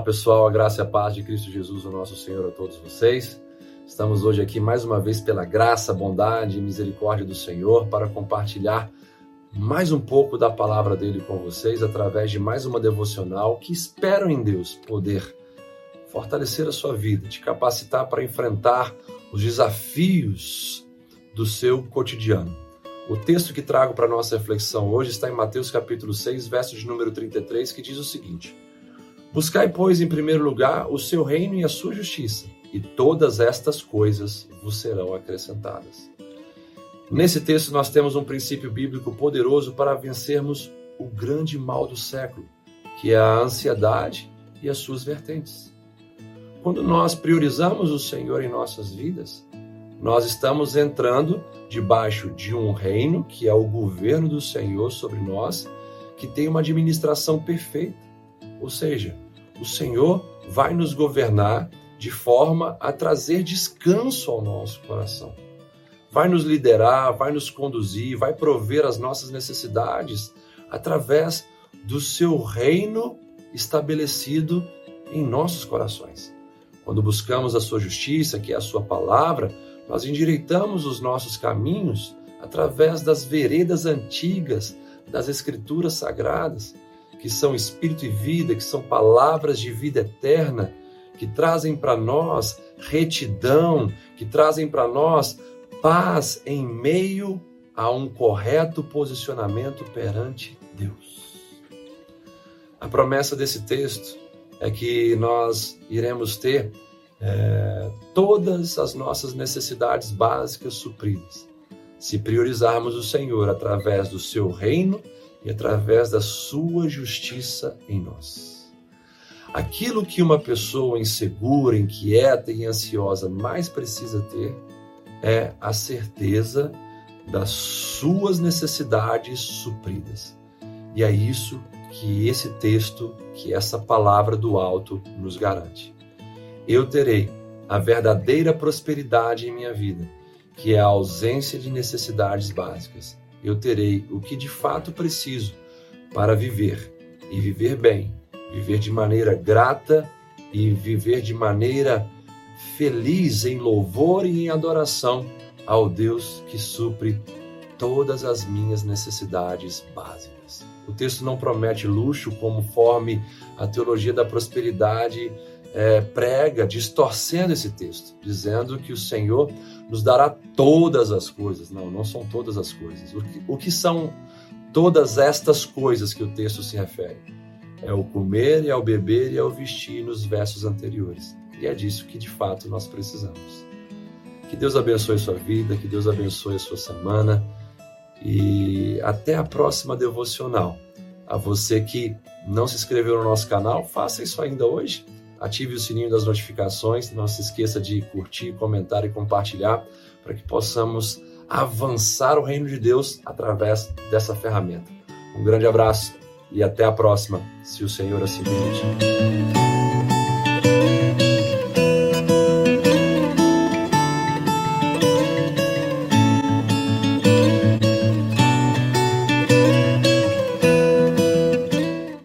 pessoal, a graça e a paz de Cristo Jesus, o nosso Senhor, a todos vocês. Estamos hoje aqui mais uma vez pela graça, bondade e misericórdia do Senhor para compartilhar mais um pouco da palavra dele com vocês através de mais uma devocional que espero em Deus poder fortalecer a sua vida, te capacitar para enfrentar os desafios do seu cotidiano. O texto que trago para nossa reflexão hoje está em Mateus capítulo 6, verso de número 33, que diz o seguinte: Buscai, pois, em primeiro lugar o seu reino e a sua justiça, e todas estas coisas vos serão acrescentadas. Nesse texto, nós temos um princípio bíblico poderoso para vencermos o grande mal do século, que é a ansiedade e as suas vertentes. Quando nós priorizamos o Senhor em nossas vidas, nós estamos entrando debaixo de um reino, que é o governo do Senhor sobre nós, que tem uma administração perfeita. Ou seja, o Senhor vai nos governar de forma a trazer descanso ao nosso coração. Vai nos liderar, vai nos conduzir, vai prover as nossas necessidades através do seu reino estabelecido em nossos corações. Quando buscamos a sua justiça, que é a sua palavra, nós endireitamos os nossos caminhos através das veredas antigas das escrituras sagradas que são espírito e vida, que são palavras de vida eterna, que trazem para nós retidão, que trazem para nós paz em meio a um correto posicionamento perante Deus. A promessa desse texto é que nós iremos ter é, todas as nossas necessidades básicas supridas, se priorizarmos o Senhor através do seu reino e através da sua justiça em nós. Aquilo que uma pessoa insegura, inquieta e ansiosa mais precisa ter é a certeza das suas necessidades supridas. E é isso que esse texto, que essa palavra do alto nos garante. Eu terei a verdadeira prosperidade em minha vida, que é a ausência de necessidades básicas eu terei o que de fato preciso para viver e viver bem, viver de maneira grata e viver de maneira feliz em louvor e em adoração ao Deus que supre todas as minhas necessidades básicas. O texto não promete luxo conforme a teologia da prosperidade é, prega, distorcendo esse texto, dizendo que o Senhor nos dará todas as coisas. Não, não são todas as coisas. O que, o que são todas estas coisas que o texto se refere? É o comer, é o beber e é o vestir nos versos anteriores. E é disso que de fato nós precisamos. Que Deus abençoe sua vida, que Deus abençoe a sua semana e até a próxima devocional. A você que não se inscreveu no nosso canal, faça isso ainda hoje ative o sininho das notificações, não se esqueça de curtir, comentar e compartilhar para que possamos avançar o reino de Deus através dessa ferramenta. Um grande abraço e até a próxima, se o Senhor assim permitir.